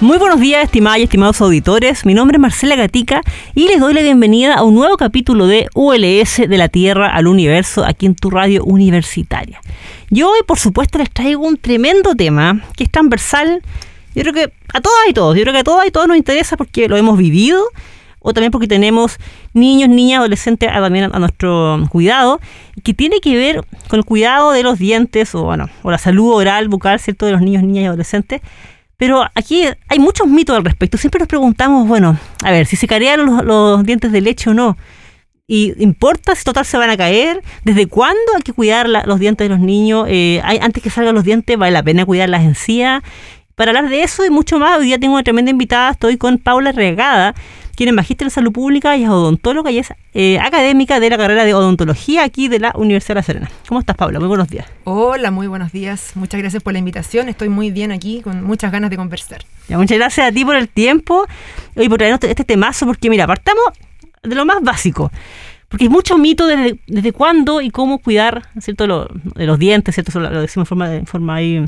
Muy buenos días, estimadas y estimados auditores. Mi nombre es Marcela Gatica y les doy la bienvenida a un nuevo capítulo de ULS de la Tierra al Universo aquí en tu radio universitaria. Yo hoy, por supuesto, les traigo un tremendo tema que es transversal. Yo creo que a todas y todos, yo creo que a todas y todos nos interesa porque lo hemos vivido o también porque tenemos niños, niñas, adolescentes también a nuestro cuidado, que tiene que ver con el cuidado de los dientes o, bueno, o la salud oral, bucal, ¿cierto?, de los niños, niñas y adolescentes pero aquí hay muchos mitos al respecto. Siempre nos preguntamos, bueno, a ver, si se caerían los, dientes de leche o no. ¿Y importa si total se van a caer? ¿Desde cuándo hay que cuidar los dientes de los niños? Eh, hay, antes que salgan los dientes, ¿vale la pena cuidar las encías? Para hablar de eso y mucho más, hoy día tengo una tremenda invitada. Estoy con Paula Regada, quien es magíster en salud pública y es odontóloga y es eh, académica de la carrera de odontología aquí de la Universidad de La Serena. ¿Cómo estás, Paula? Muy buenos días. Hola, muy buenos días. Muchas gracias por la invitación. Estoy muy bien aquí, con muchas ganas de conversar. muchas gracias a ti por el tiempo y por traernos este temazo, porque mira, partamos de lo más básico. Porque hay mucho mito desde, desde cuándo y cómo cuidar, ¿cierto? de los dientes, ¿cierto? Lo, decimos en forma, de, forma ahí.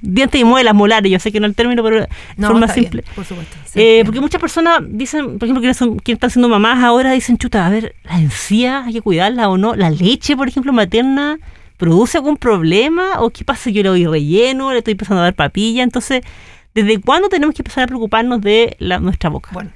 dientes y muelas, molares, yo sé que no es el término, pero de forma simple. por supuesto. Eh, porque muchas personas dicen, por ejemplo, quienes, son, quienes están siendo mamás ahora, dicen, chuta, a ver, la encía hay que cuidarla o no. La leche, por ejemplo, materna, ¿produce algún problema? ¿O qué pasa? Yo le doy relleno, le estoy empezando a dar papilla. Entonces, ¿desde cuándo tenemos que empezar a preocuparnos de la, nuestra boca? Bueno.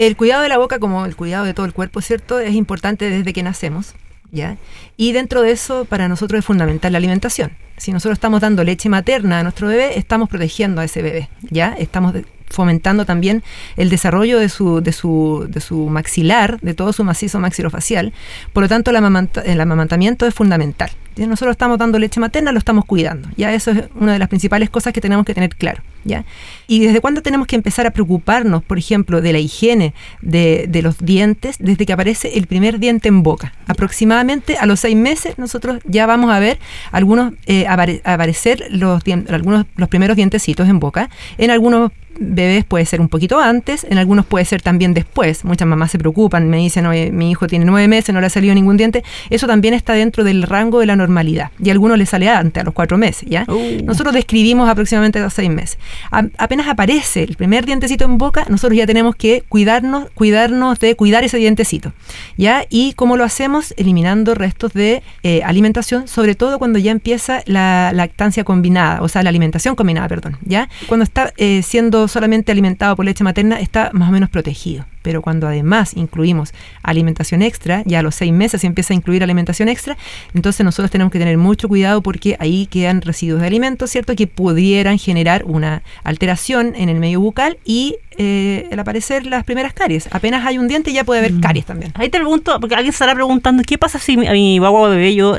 El cuidado de la boca, como el cuidado de todo el cuerpo, ¿cierto? Es importante desde que nacemos, ¿ya? Y dentro de eso, para nosotros es fundamental la alimentación. Si nosotros estamos dando leche materna a nuestro bebé, estamos protegiendo a ese bebé, ¿ya? Estamos fomentando también el desarrollo de su, de su, de su maxilar, de todo su macizo maxilofacial. Por lo tanto, el, amamantamiento es fundamental. Nosotros estamos dando leche materna, lo estamos cuidando. Ya eso es una de las principales cosas que tenemos que tener claro. ¿ya? ¿Y desde cuándo tenemos que empezar a preocuparnos, por ejemplo, de la higiene de, de los dientes? Desde que aparece el primer diente en boca. Aproximadamente a los seis meses nosotros ya vamos a ver algunos eh, aparecer los, algunos, los primeros dientecitos en boca. En algunos bebés puede ser un poquito antes, en algunos puede ser también después. Muchas mamás se preocupan, me dicen, oye, mi hijo tiene nueve meses, no le ha salido ningún diente. Eso también está dentro del rango de la normalidad. Y a algunos le sale antes, a los cuatro meses, ¿ya? Uh. Nosotros describimos aproximadamente a los seis meses. apenas aparece el primer dientecito en boca, nosotros ya tenemos que cuidarnos, cuidarnos de cuidar ese dientecito, ¿ya? Y cómo lo hacemos, eliminando restos de eh, alimentación, sobre todo cuando ya empieza la lactancia combinada, o sea, la alimentación combinada, perdón, ¿ya? Cuando está eh, siendo solamente alimentado por leche materna está más o menos protegido. Pero cuando además incluimos alimentación extra, ya a los seis meses se empieza a incluir alimentación extra, entonces nosotros tenemos que tener mucho cuidado porque ahí quedan residuos de alimentos, ¿cierto? Que pudieran generar una alteración en el medio bucal y eh, el aparecer las primeras caries. Apenas hay un diente ya puede haber mm. caries también. Ahí te pregunto, porque alguien estará preguntando, ¿qué pasa si a mi guagua bebé yo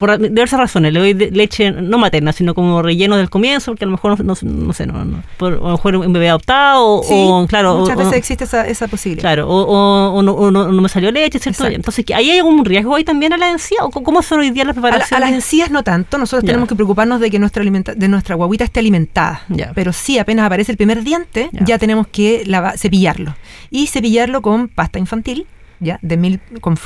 por diversas razones. Le doy leche no materna, sino como relleno del comienzo, porque a lo mejor no, no, sé, no, no, por, a lo mejor un bebé adoptado, o claro. Muchas veces existe esa, esa, posibilidad. Claro, o, o no, no, me salió leche, ¿cierto? Entonces, ¿ahí hay algún riesgo ahí también a la encía? ¿O cómo son hoy día las preparaciones? A, las encías no tanto, nosotros tenemos que preocuparnos de que nuestra alimenta de nuestra guaguita esté alimentada. Pero sí, apenas aparece el primer diente, ya tenemos que cepillarlo. Y cepillarlo con pasta infantil ¿ya? De mil,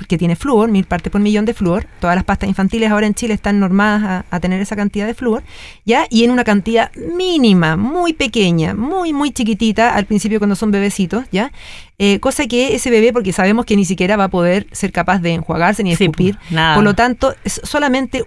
que tiene flúor, mil partes por millón de flúor. Todas las pastas infantiles ahora en Chile están normadas a, tener esa cantidad de flúor, ¿ya? Y en una cantidad mínima, muy pequeña, muy, muy chiquitita al principio cuando son bebecitos, ¿ya? Eh, cosa que ese bebé, porque sabemos que ni siquiera va a poder ser capaz de enjuagarse ni escupir, por lo tanto, es solamente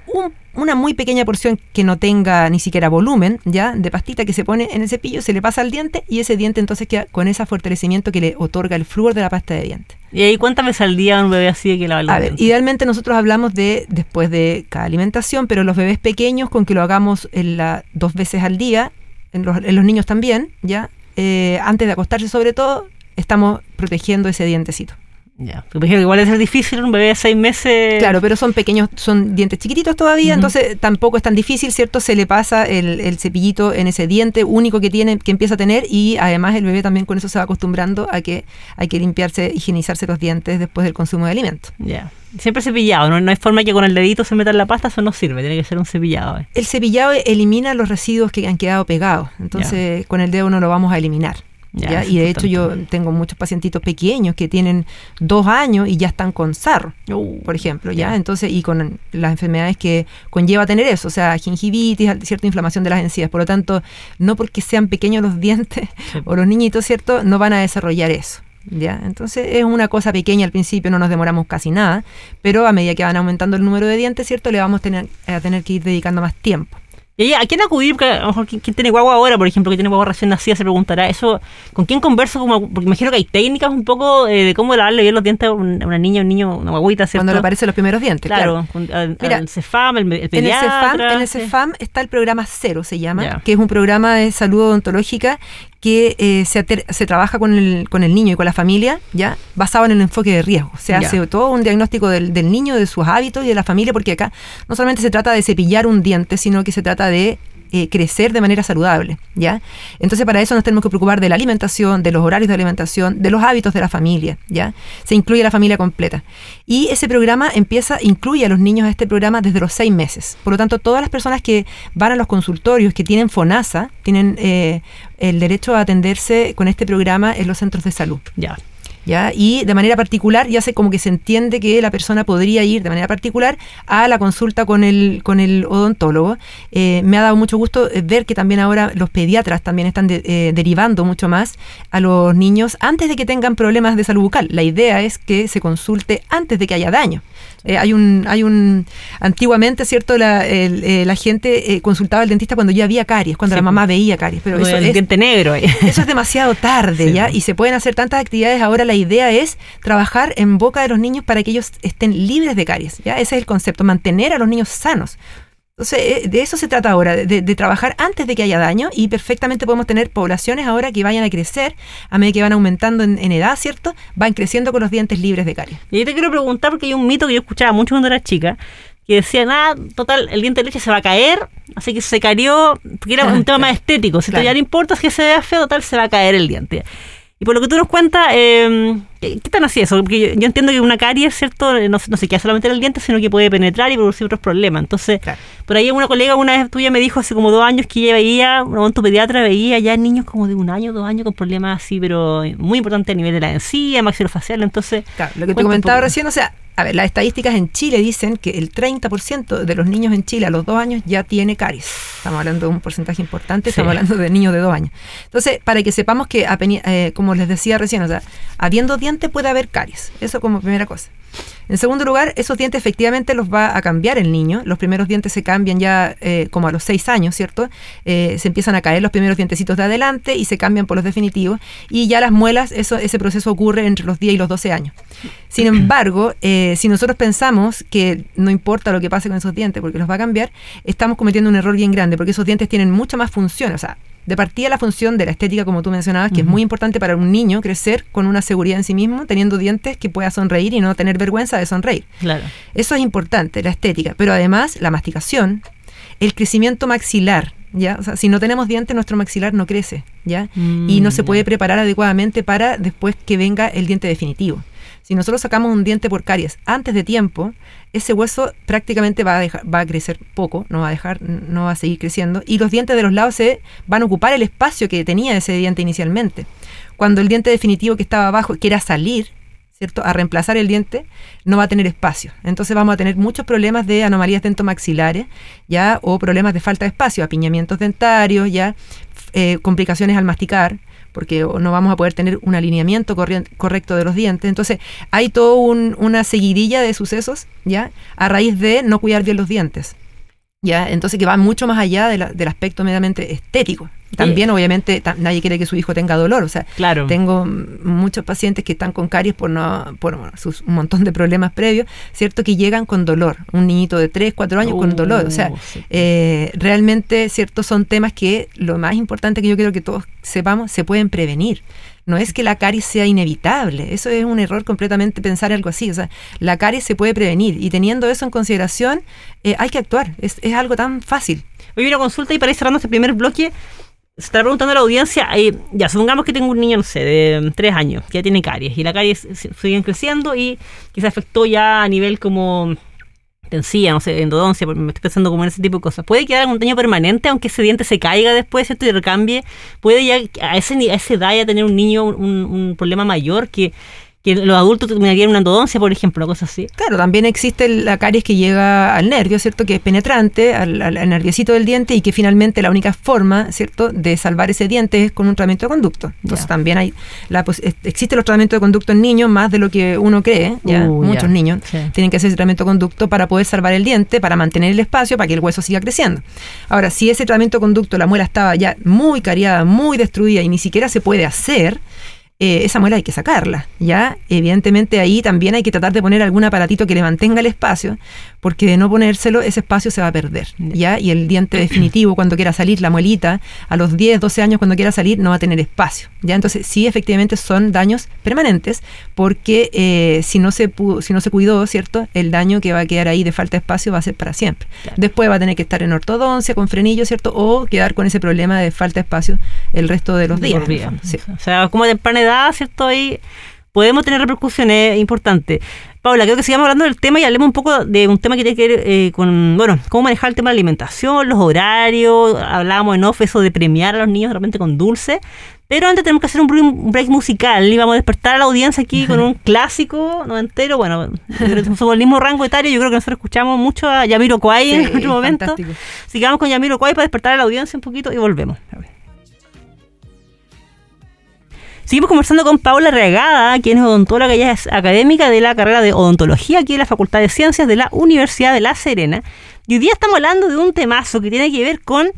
una muy pequeña porción que no tenga ni siquiera volumen, ya, de pastita que se pone en el cepillo, se le pasa al diente y ese diente entonces queda con ese fortalecimiento que le otorga el flúor de la pasta de diente. ¿Y ahí cuántas veces al día un bebé así de que los A ver, dientes? idealmente nosotros hablamos de después de cada alimentación, pero los bebés pequeños con que lo hagamos en la, dos veces al día, en los, en los niños también, ya, eh, antes de acostarse sobre todo, estamos protegiendo ese dientecito. Ya, porque igual es difícil un bebé de seis meses. Claro, pero son pequeños, son dientes chiquititos todavía, entonces tampoco es tan difícil, ¿cierto? Se le pasa el, el cepillito en ese diente único que tiene, que empieza a tener, y además el bebé también con eso se va acostumbrando a que hay que limpiarse, higienizarse los dientes después del consumo de alimentos. Ya. Siempre cepillado, ¿no? No hay forma que con el dedito se meta en la pasta, eso no sirve, tiene que ser un cepillado. eh. El cepillado elimina los residuos que han quedado pegados, entonces con el dedo no lo vamos a eliminar. Ya, Y de hecho yo tengo muchos pacientitos pequeños que tienen dos años y ya están con sarro, Uh, por ejemplo, ¿ya? Entonces, y con las enfermedades que conlleva tener eso, o sea, gingivitis, cierta inflamación de las encías. Por lo tanto, no porque sean pequeños los dientes Sí. o los niñitos, ¿cierto? No van a desarrollar eso. ¿Ya? Entonces es una cosa pequeña al principio, no nos demoramos casi nada, pero a medida que van aumentando el número de dientes, ¿cierto? Le vamos a tener, a tener que ir dedicando más tiempo. Y ¿a quién acudir? Porque a lo mejor quien, quien tiene guagua ahora, por ejemplo, que tiene guagua recién nacida, se preguntará eso. ¿Con quién converso? Como, porque imagino que hay técnicas un poco eh, de cómo lavarle bien los dientes a un- a una niña, un niño, una guaguita, ¿cierto? Cuando le aparecen los primeros dientes, claro. Claro, al- Mira, al CEFAM, el, el En el, pediatra. CEFAM, en el. CEFAM está el programa Cero, se llama, que es un programa de salud odontológica que eh, se, se trabaja con el, con el niño y con la familia, ya basado en el enfoque de riesgo. Se hace todo un diagnóstico del, del niño, de sus hábitos y de la familia, porque acá no solamente se trata de cepillar un diente, sino que se trata de eh, crecer de manera saludable, ¿ya? Entonces para eso nos tenemos que preocupar de la alimentación, de los horarios de alimentación, de los hábitos de la familia, ¿ya? Se incluye la familia completa. Y ese programa empieza, incluye a los niños a este programa desde los seis meses. Por lo tanto, todas las personas que van a los consultorios, que tienen FONASA, tienen eh, el derecho a atenderse con este programa en los centros de salud. Ya. ¿Ya? Y de manera particular, ya se como que se entiende que la persona podría ir de manera particular a la consulta con el, con el odontólogo. Eh, me ha dado mucho gusto eh, ver que también ahora los pediatras también están de- eh, derivando mucho más a los niños antes de que tengan problemas de salud bucal. La idea es que se consulte antes de que haya daño. Eh, hay un, hay un, antiguamente, ¿cierto? La, el- la gente consultaba al dentista cuando ya había caries, cuando Sí, la mamá veía caries, pero eso el es, diente negro eso es demasiado tarde, Sí, ¿ya? Y se pueden hacer tantas actividades. Ahora la idea es trabajar en boca de los niños para que ellos estén libres de caries, ¿ya? Ese es el concepto, mantener a los niños sanos. Entonces, eh, de eso se trata ahora, de, de trabajar antes de que haya daño y perfectamente podemos tener poblaciones ahora que vayan a crecer a medida que van aumentando en, en edad, ¿cierto? Van creciendo con los dientes libres de caries. Y ahí te quiero preguntar, porque hay un mito que yo escuchaba mucho cuando era chica, que decía, nada, total, el diente de leche se va a caer, así que se cayó, porque era un tema más estético, si Claro. ya no importa si se vea feo, total, se va a caer el diente. Y por lo que tú nos cuentas, eh, ¿qué, qué tan así eso? Porque yo, yo entiendo que una caries, ¿cierto? No, no se queda solamente en el diente, sino que puede penetrar y producir otros problemas. Entonces, Claro. por ahí una colega una vez tuya me dijo hace como dos años que ella veía, un tu pediatra veía ya niños como de un año, dos años con problemas así, pero muy importantes a nivel de la encía, maxilofacial. Entonces, Claro, lo que te comentaba recién, o sea, a ver, las estadísticas en Chile dicen que el 30% de los niños en Chile a los dos años ya tiene caries. Estamos hablando de un porcentaje importante, estamos hablando de niños de dos años. Entonces, para que sepamos que, eh, como les decía recién, o sea, habiendo dientes puede haber caries. Eso como primera cosa. En segundo lugar, esos dientes efectivamente los va a cambiar el niño. Los primeros dientes se cambian ya eh, como a los seis años, ¿cierto? Eh, se empiezan a caer los primeros dientecitos de adelante y se cambian por los definitivos. Y ya las muelas, eso, ese proceso ocurre entre los 10 y los 12 años. Sin embargo, eh, si nosotros pensamos que no importa lo que pase con esos dientes porque los va a cambiar, estamos cometiendo un error bien grande porque esos dientes tienen mucha más función. O sea, de partida la función de la estética, como tú mencionabas, que es muy importante para un niño crecer con una seguridad en sí mismo, teniendo dientes que pueda sonreír y no tener vergüenza de sonreír. claro. Eso es importante, la estética, pero además la masticación, el crecimiento maxilar, ¿ya? O sea, si no tenemos dientes, nuestro maxilar no crece, ¿ya? y no se Mm, puede ya. preparar adecuadamente para después que venga el diente definitivo. Si nosotros sacamos un diente por caries antes de tiempo, ese hueso prácticamente va a, dejar, va a crecer poco, no va a dejar, no va a seguir creciendo, y los dientes de los lados se van a ocupar el espacio que tenía ese diente inicialmente. Cuando el diente definitivo que estaba abajo quiera salir, ¿cierto? A reemplazar el diente, no va a tener espacio. Entonces vamos a tener muchos problemas de anomalías dentomaxilares, ¿ya? O problemas de falta de espacio, apiñamientos dentarios, ¿ya? Eh, complicaciones al masticar, porque no vamos a poder tener un alineamiento correcto de los dientes. Entonces, hay toda una seguidilla de sucesos, ¿ya? A raíz de no cuidar bien los dientes. ¿Ya? Entonces que va mucho más allá del aspecto meramente estético. También, obviamente, nadie quiere que su hijo tenga dolor. O sea, claro. tengo muchos pacientes que están con caries por, no, por sus, un montón de problemas previos, ¿cierto? Que llegan con dolor. Un niñito de 3, 4 años con dolor. O sea, uh, eh, realmente, ¿cierto? Son temas que lo más importante que yo quiero que todos sepamos, se pueden prevenir no es que la caries sea inevitable, eso es un error completamente pensar algo así, o sea, la caries se puede prevenir y teniendo eso en consideración eh, hay que actuar, es, es, algo tan fácil. Hoy una consulta y para ir cerrando este primer bloque, se está preguntando la audiencia, eh, ya, supongamos que tengo un niño, no sé, de tres años, que ya tiene caries, y la caries sigue creciendo y quizás afectó ya a nivel como tencía, no sé, endodoncia, me estoy pensando como en ese tipo de cosas. Puede quedar algún daño permanente, aunque ese diente se caiga después, ¿cierto? Y recambie. Puede ya a, ese, a esa edad ya tener un niño un, un problema mayor que que los adultos terminarían una endodoncia, por ejemplo, cosas así. Claro, también existe la caries que llega al nervio, ¿cierto? Que es penetrante al, al, nerviosito del diente y que finalmente la única forma, ¿cierto?, de salvar ese diente es con un tratamiento de conducto. Entonces también hay la existen los tratamientos de conducto en niños más de lo que uno cree, ya uh, muchos niños tienen que hacer ese tratamiento de conducto para poder salvar el diente, para mantener el espacio, para que el hueso siga creciendo. Ahora, si ese tratamiento de conducto la muela estaba ya muy cariada, muy destruida y ni siquiera se puede hacer, eh, esa muela hay que sacarla, ¿ya? Evidentemente ahí también hay que tratar de poner algún aparatito que le mantenga el espacio, porque de no ponérselo, ese espacio se va a perder, ¿ya? Y el diente definitivo, cuando quiera salir, la muelita, a los 10, 12 años, cuando quiera salir, no va a tener espacio, ¿ya? Entonces, sí, efectivamente son daños permanentes, porque eh, si, no se si no se cuidó, ¿cierto? El daño que va a quedar ahí de falta de espacio va a ser para siempre. Después va a tener que estar en ortodoncia, con frenillo, ¿cierto? O quedar con ese problema de falta de espacio el resto de los días. O sea, como ¿cierto? Ahí podemos tener repercusiones importantes. Paula, creo que sigamos hablando del tema y hablemos un poco de un tema que tiene que ver eh, con, bueno, cómo manejar el tema de la alimentación, los horarios, hablábamos en off eso de premiar a los niños realmente con dulce, pero antes tenemos que hacer un break musical y vamos a despertar a la audiencia aquí con un clásico no entero, bueno, somos el mismo rango etario, yo creo que nosotros escuchamos mucho a Yamiro Kwai en otro momento. Sigamos con Yamiro Kwai para despertar a la audiencia un poquito y volvemos. Seguimos conversando con Paula Regada, quien es odontóloga y es académica de la carrera de odontología aquí en la Facultad de Ciencias de la Universidad de La Serena. Y hoy día estamos hablando de un temazo que tiene que ver con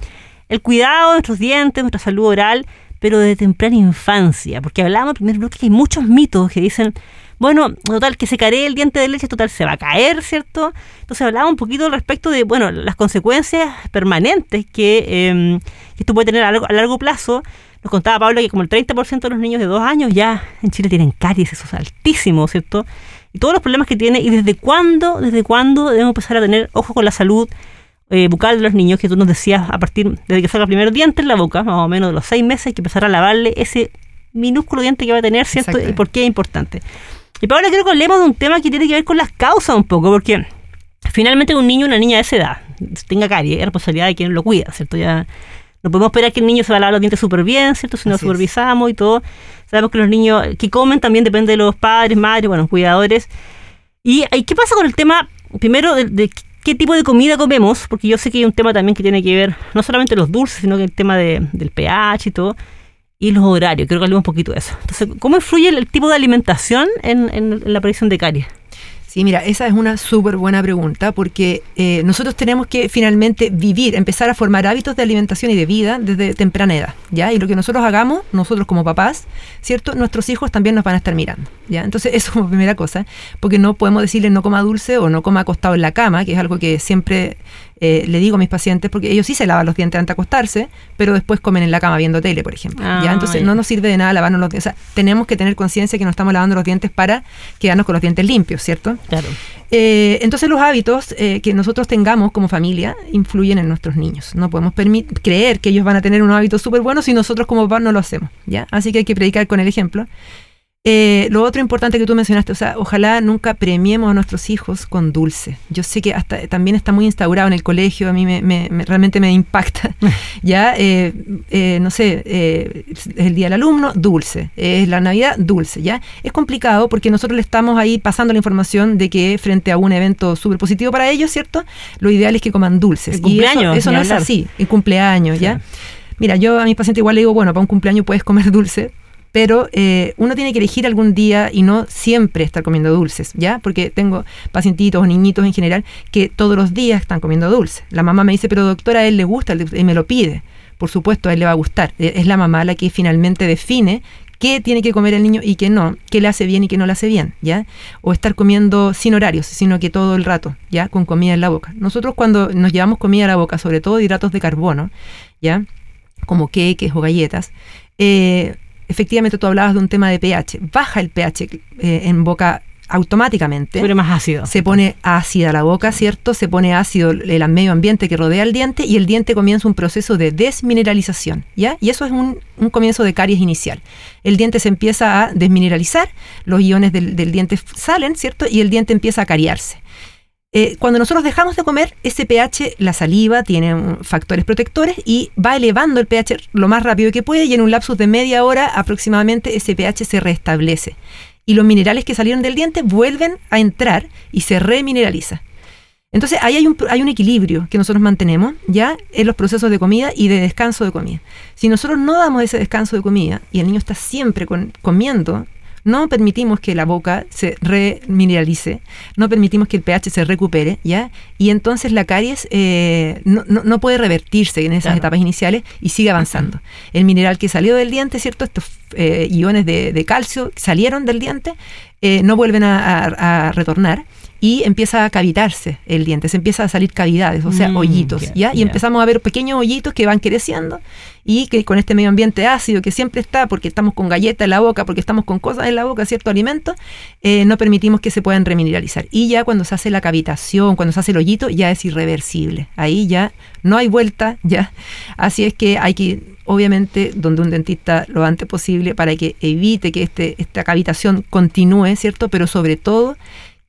el cuidado de nuestros dientes, nuestra salud oral, pero de temprana infancia. Porque hablábamos en primer bloque que hay muchos mitos que dicen, bueno, total, que se caree el diente de leche, total, se va a caer, ¿cierto? Entonces hablaba un poquito respecto de, bueno, las consecuencias permanentes que, em, que esto puede tener a largo plazo nos contaba Pablo que como el 30% de los niños de dos años ya en Chile tienen caries, eso es altísimo, ¿cierto? Y todos los problemas que tiene y desde cuándo, desde cuándo debemos empezar a tener ojo con la salud eh, bucal de los niños, que tú nos decías a partir desde que salga el primer diente en la boca, más o menos de los seis meses, hay que empezar a lavarle ese minúsculo diente que va a tener, ¿cierto? Y por qué es importante. Y Pablo, quiero que hablemos de un tema que tiene que ver con las causas un poco, porque finalmente un niño, una niña de esa edad, tenga caries, es responsabilidad de quien lo cuida, ¿cierto? Ya no podemos esperar que el niño se va a lavar los dientes súper bien, ¿cierto? Si no supervisamos y todo. Sabemos que los niños que comen también depende de los padres, madres, bueno, cuidadores. ¿Y qué pasa con el tema, primero, de, qué tipo de comida comemos? Porque yo sé que hay un tema también que tiene que ver no solamente los dulces, sino que el tema del pH y todo. Y los horarios, creo que hablemos un poquito de eso. Entonces, ¿cómo influye el, tipo de alimentación en, en la aparición de caries? Sí, mira, esa es una súper buena pregunta porque eh, nosotros tenemos que finalmente vivir, empezar a formar hábitos de alimentación y de vida desde temprana edad, ¿ya? Y lo que nosotros hagamos, nosotros como papás, ¿cierto? Nuestros hijos también nos van a estar mirando, ¿ya? Entonces, eso como primera cosa, porque no podemos decirle no coma dulce o no coma acostado en la cama, que es algo que siempre eh, le digo a mis pacientes, porque ellos sí se lavan los dientes antes de acostarse, pero después comen en la cama viendo tele, por ejemplo. ¿ya? Ah, Entonces no nos sirve de nada lavarnos los dientes. O sea, tenemos que tener conciencia que nos estamos lavando los dientes para quedarnos con los dientes limpios, ¿cierto? Claro. Eh, entonces los hábitos eh, que nosotros tengamos como familia influyen en nuestros niños. No podemos creer que ellos van a tener un hábito súper bueno si nosotros como papás no lo hacemos. ¿ya? Así que hay que predicar con el ejemplo. Eh, lo otro importante que tú mencionaste, o sea, ojalá nunca premiemos a nuestros hijos con dulce. Yo sé que hasta también está muy instaurado en el colegio, a mí me, realmente me impacta. ya, eh, eh, no sé, el día del alumno, dulce. Es la Navidad, dulce. Ya, es complicado porque nosotros le estamos ahí pasando la información de que frente a un evento súper positivo para ellos, ¿cierto? Lo ideal es que coman dulces. El cumpleaños. eso, no es así, el cumpleaños, ¿ya? Mira, yo a mis pacientes igual le digo, bueno, para un cumpleaños puedes comer dulce, pero eh, uno tiene que elegir algún día y no siempre estar comiendo dulces, ¿ya? Porque tengo pacientitos o niñitos en general que todos los días están comiendo dulces. La mamá me dice, pero doctora, a él le gusta y me lo pide. por supuesto a él le va a gustar. E, es la mamá la que finalmente define qué tiene que comer el niño y qué no, qué le hace bien y qué no le hace bien, ¿ya? O estar comiendo sin horarios, sino que todo el rato, ¿ya? Con comida en la boca. Nosotros cuando nos llevamos comida a la boca, sobre todo hidratos de carbono, ¿ya? Como queques o galletas, eh, efectivamente tú hablabas de un tema de pH. Baja el pH eh, en boca automáticamente. Se más ácido. Se pone ácida la boca, ¿cierto? Se pone ácido el medio ambiente que rodea el diente y el diente comienza un proceso de desmineralización, ¿ya? Y eso es un, comienzo de caries inicial. El diente se empieza a desmineralizar, los iones del, diente salen, ¿cierto? Y el diente empieza a cariarse. Eh, cuando nosotros dejamos de comer, ese pH, la saliva tiene factores protectores y va elevando el pH lo más rápido que puede y en un lapsus de media hora aproximadamente ese pH se restablece y los minerales que salieron del diente vuelven a entrar y se remineraliza. Entonces ahí hay un, hay un equilibrio que nosotros mantenemos ya en los procesos de comida y de descanso de comida. Si nosotros no damos ese descanso de comida y el niño está siempre comiendo no permitimos que la boca se remineralice, no permitimos que el pH se recupere, ¿ya? Y entonces la caries eh, no, puede revertirse en esas etapas iniciales y sigue avanzando. El mineral que salió del diente, ¿cierto? Estos eh, iones de, calcio salieron del diente, eh, no vuelven a retornar y empieza a cavitarse el diente, se empieza a salir cavidades, o sea, mm, hoyitos, ¿ya? Y empezamos a ver pequeños hoyitos que van creciendo y que con este medio ambiente ácido que siempre está, porque estamos con galletas en la boca, porque estamos con cosas en la boca, cierto alimento, eh, no permitimos que se puedan remineralizar. Y ya cuando se hace la cavitación, cuando se hace el hoyito, ya es irreversible. Ahí ya no hay vuelta, ya. Así es que hay que obviamente donde un dentista lo antes posible para que evite que este, esta cavitación continúe, ¿cierto? Pero sobre todo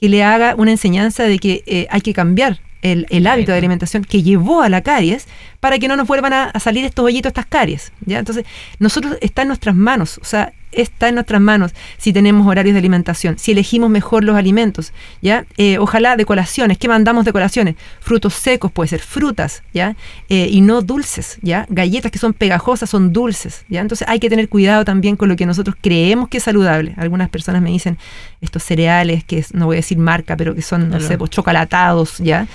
que le haga una enseñanza de que eh, hay que cambiar el, el, hábito de alimentación que llevó a la caries para que no nos vuelvan a, salir estos hoyitos, estas caries. ¿ya? Entonces, nosotros está en nuestras manos. O sea, está en nuestras manos si tenemos horarios de alimentación, si elegimos mejor los alimentos, ¿ya? Eh, ojalá de colaciones, ¿qué mandamos de colaciones? Frutos secos, puede ser frutas, ¿ya? Eh, y no dulces, ¿ya? Galletas que son pegajosas son dulces, ¿ya? Entonces hay que tener cuidado también con lo que nosotros creemos que es saludable. Algunas personas me dicen estos cereales que no voy a decir marca, pero que son, no sé, pues, chocolatados, ¿ya?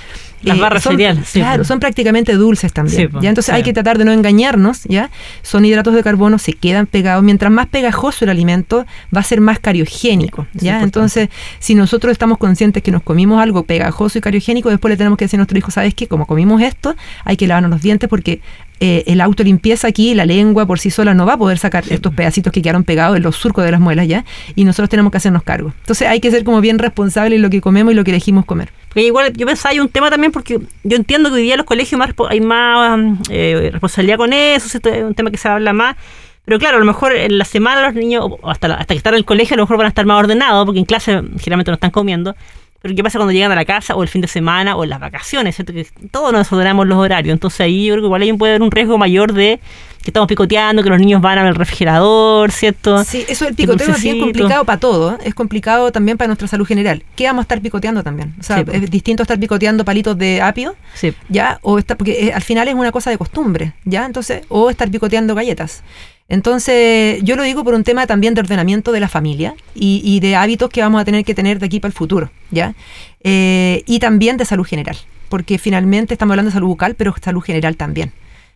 Las eh, barras cereales. Claro, son prácticamente dulces también. ¿ya? Entonces hay que tratar de no engañarnos, ¿ya? Son hidratos de carbono, se quedan pegados. Mientras más pegajoso el alimento, va a ser más cariogénico, ¿ya? Entonces, si nosotros estamos conscientes que nos comimos algo pegajoso y cariogénico, después le tenemos que decir a nuestro hijo, ¿sabes qué? Como comimos esto, hay que lavarnos los dientes porque eh, el autolimpieza aquí, la lengua por sí sola no va a poder sacar estos pedacitos que quedaron pegados en los surcos de las muelas ya, y nosotros tenemos que hacernos cargo. Entonces hay que ser como bien responsables en lo que comemos y lo que elegimos comer. igual yo pensaba, hay un tema también porque yo entiendo que hoy día en los colegios más, hay más eh, responsabilidad con eso, es un tema que se habla más. Pero claro, a lo mejor en la semana los niños, hasta, hasta que están en el colegio, a lo mejor van a estar más ordenados, porque en clase generalmente no están comiendo. Pero ¿qué pasa cuando llegan a la casa o el fin de semana o en las vacaciones? ¿cierto? Que todos nos desordenamos los horarios. Entonces ahí yo creo que igual ahí puede haber un riesgo mayor de que estamos picoteando, que los niños van al refrigerador, ¿cierto? Sí, eso del picoteo es bien complicado para todo. ¿eh? Es complicado también para nuestra salud general. ¿Qué vamos a estar picoteando también? O sea, es distinto estar picoteando palitos de apio, ¿ya? O está, porque eh, al final es una cosa de costumbre, ¿ya? Entonces, o estar picoteando galletas. Entonces, yo lo digo por un tema también de ordenamiento de la familia y, de hábitos que vamos a tener que tener de aquí para el futuro, ¿ya? Eh, y también de salud general, porque finalmente estamos hablando de salud bucal, pero salud general también.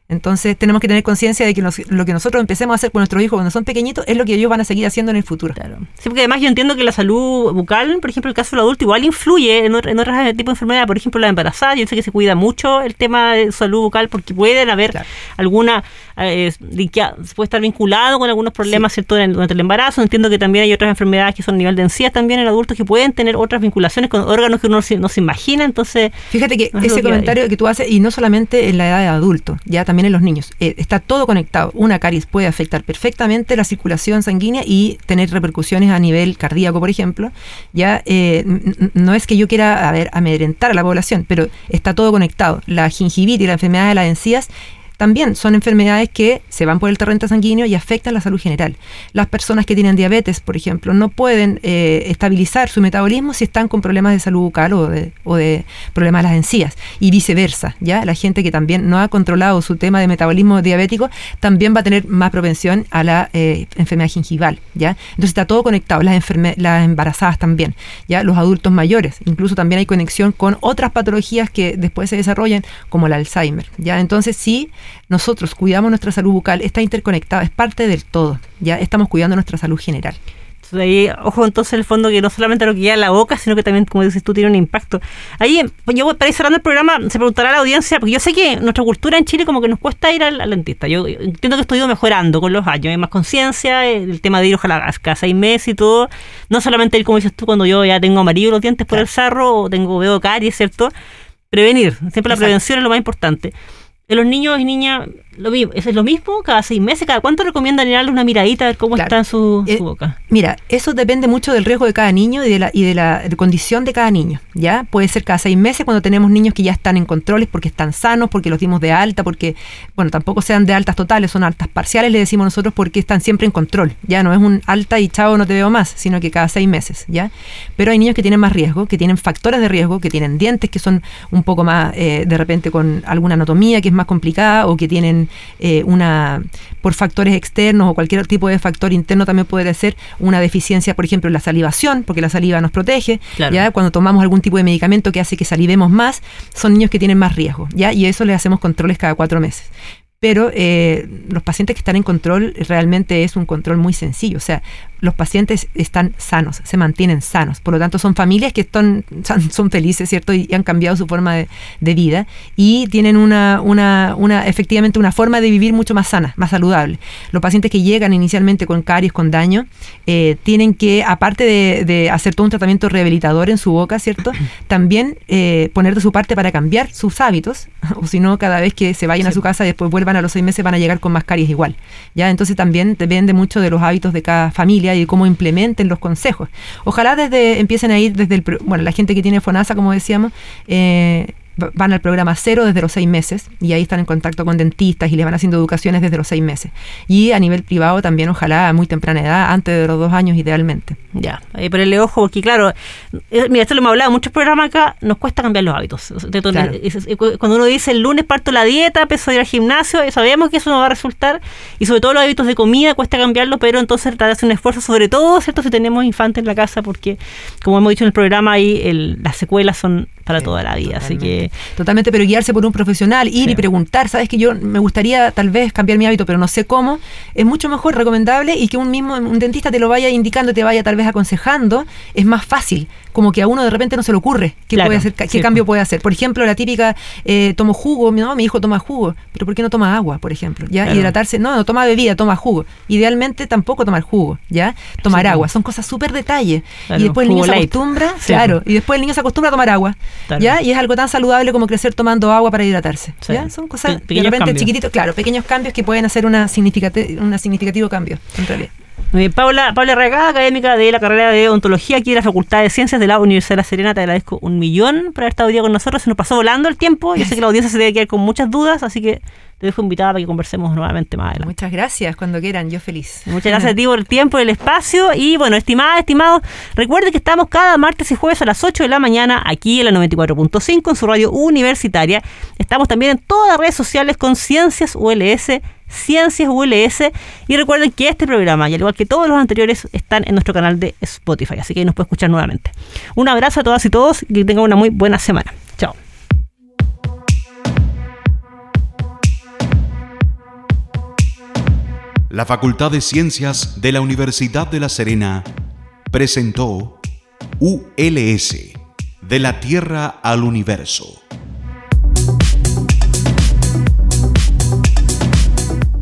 Entonces tenemos que tener conciencia de que lo que nosotros empecemos a hacer con nuestros hijos cuando son pequeñitos es lo que ellos van a seguir haciendo en el futuro. Claro. Sí, porque además yo entiendo que la salud bucal, por ejemplo, el caso del adulto, igual influye en, en otros tipos de enfermedades. Por ejemplo, la embarazada, yo sé que se cuida mucho el tema de salud bucal porque pueden haber alguna, eh, se puede estar vinculado con algunos problemas ¿cierto? durante el embarazo. Entiendo que también hay otras enfermedades que son a nivel de encías también en adultos que pueden tener otras vinculaciones con órganos que uno no se, imagina. Entonces, fíjate que ese comentario que tú haces, y no solamente en la edad de adulto, ya también en los niños. Eh, está todo conectado. Una caries puede afectar perfectamente la circulación sanguínea y tener repercusiones a nivel cardíaco, por ejemplo. Ya eh, no es que yo quiera a amedrentar a la población, pero está todo conectado. La gingivitis y la enfermedad de las encías también son enfermedades que se van por el torrente sanguíneo y afectan la salud general. Las personas que tienen diabetes, por ejemplo, no pueden eh, estabilizar su metabolismo si están con problemas de salud bucal o de, problemas de las encías y viceversa. ¿ya? La gente que también no ha controlado su tema de metabolismo diabético también va a tener más propensión a la eh, enfermedad gingival. ¿ya? Entonces está todo conectado, las, las embarazadas también, ¿ya? los adultos mayores. Incluso también hay conexión con otras patologías que después se desarrollan, como el Alzheimer. ¿ya? Entonces sí, nosotros cuidamos nuestra salud bucal, está interconectado, es parte del todo, ya estamos cuidando nuestra salud general. Entonces ahí, ojo entonces el fondo que no solamente lo que queda en la boca, sino que también, como dices tú, tiene un impacto. Ahí, pues, yo para ir cerrando el programa, se preguntará a la audiencia, porque yo sé que nuestra cultura en Chile como que nos cuesta ir al, dentista. Yo entiendo que esto ha ido mejorando con los años, hay más conciencia, el tema de ir ojalá a casa seis meses y todo. No solamente ir, como dices tú, cuando yo ya tengo amarillo los dientes por el sarro o tengo veo caries, ¿cierto? Prevenir, siempre la prevención es lo más importante. En los niños y niñas lo mismo, ¿Es lo mismo? ¿Cada seis meses? ¿Cada cuánto recomiendan darle una miradita a ver cómo está en su, eh, boca? Mira, eso depende mucho del riesgo de cada niño y de la, y de la condición de cada niño. ¿ya? Puede ser cada seis meses cuando tenemos niños que ya están en controles porque están sanos, porque los dimos de alta, porque, bueno, tampoco sean de altas totales, son altas parciales, le decimos nosotros, porque están siempre en control. Ya no es un alta y chavo, no te veo más, sino que cada seis meses. ¿ya? Pero hay niños que tienen más riesgo, que tienen factores de riesgo, que tienen dientes que son un poco más, eh, de repente, con alguna anatomía que es más complicada o que tienen eh, una por factores externos o cualquier tipo de factor interno también puede ser una deficiencia, por ejemplo, en la salivación, porque la saliva nos protege, ya cuando tomamos algún tipo de medicamento que hace que salivemos más, son niños que tienen más riesgo, ya y eso les hacemos controles cada cuatro meses. Pero eh, los pacientes que están en control realmente es un control muy sencillo. O sea, los pacientes están sanos, se mantienen sanos. Por lo tanto, son familias que están, son felices, ¿cierto? Y, han cambiado su forma de, vida y tienen una, una, una, efectivamente una forma de vivir mucho más sana, más saludable. Los pacientes que llegan inicialmente con caries, con daño, eh, tienen que, aparte de, hacer todo un tratamiento rehabilitador en su boca, ¿cierto? También eh, poner de su parte para cambiar sus hábitos, o si no, cada vez que se vayan a su casa, después vuelvan a los seis meses, van a llegar con más caries igual. ¿ya? Entonces también depende mucho de los hábitos de cada familia y cómo implementen los consejos. Ojalá desde empiecen a ir desde el, bueno, la gente que tiene FONASA, como decíamos, eh, van al programa cero desde los seis meses y ahí están en contacto con dentistas y les van haciendo educaciones desde los seis meses. Y a nivel privado también, ojalá a muy temprana edad, antes de los dos años idealmente. Ya, ahí ponerle ojo, porque claro, eh, mira, esto lo hemos hablado en muchos programas acá, nos cuesta cambiar los hábitos. Cuando uno dice el lunes parto la dieta, empiezo a ir al gimnasio, sabemos que eso no va a resultar y sobre todo los hábitos de comida cuesta cambiarlo, pero entonces tratar de hacer un esfuerzo, sobre todo, ¿cierto? Si tenemos infantes en la casa, porque como hemos dicho en el programa, ahí el, las secuelas son para toda la vida. Así que. Totalmente, pero guiarse por un profesional, ir y preguntar, sabes que yo me gustaría tal vez cambiar mi hábito, pero no sé cómo, es mucho mejor, recomendable, y que un mismo, un dentista te lo vaya indicando, te vaya tal vez aconsejando, es más fácil como que a uno de repente no se le ocurre qué, puede hacer, qué cambio puede hacer. Por ejemplo, la típica, eh, tomo jugo, no, mi hijo toma jugo, pero ¿por qué no toma agua, por ejemplo? ¿ya? Hidratarse, no, no toma bebida, toma jugo. Idealmente tampoco tomar jugo, ¿ya? Tomar agua, son cosas súper detalle. y después el niño se acostumbra, claro, y después el niño se acostumbra a tomar agua, ¿ya? Y es algo tan saludable como crecer tomando agua para hidratarse, ¿ya? Son cosas de repente chiquititos, claro, pequeños cambios que pueden hacer una un significativo cambio, en realidad. Paula, Paula Regada, académica de la carrera de Ontología aquí en la Facultad de Ciencias de la Universidad de La Serena. Te agradezco un millón por haber estado hoy día con nosotros. Se nos pasó volando el tiempo. Yo sé que la audiencia se debe quedar con muchas dudas, así que te dejo invitada para que conversemos nuevamente más adelante. Muchas gracias, cuando quieran, yo feliz. Muchas gracias a ti por el tiempo y el espacio. Y bueno, estimada, estimados, recuerden que estamos cada martes y jueves a las 8 de la mañana aquí en la 94.5 en su radio universitaria. Estamos también en todas las redes sociales con Ciencias ULS Ciencias ULS. Y recuerden que este programa, y al igual que todos los anteriores, están en nuestro canal de Spotify, así que nos puede escuchar nuevamente. Un abrazo a todas y todos y que tengan una muy buena semana. Chao. La Facultad de Ciencias de la Universidad de La Serena presentó ULS, de la Tierra al Universo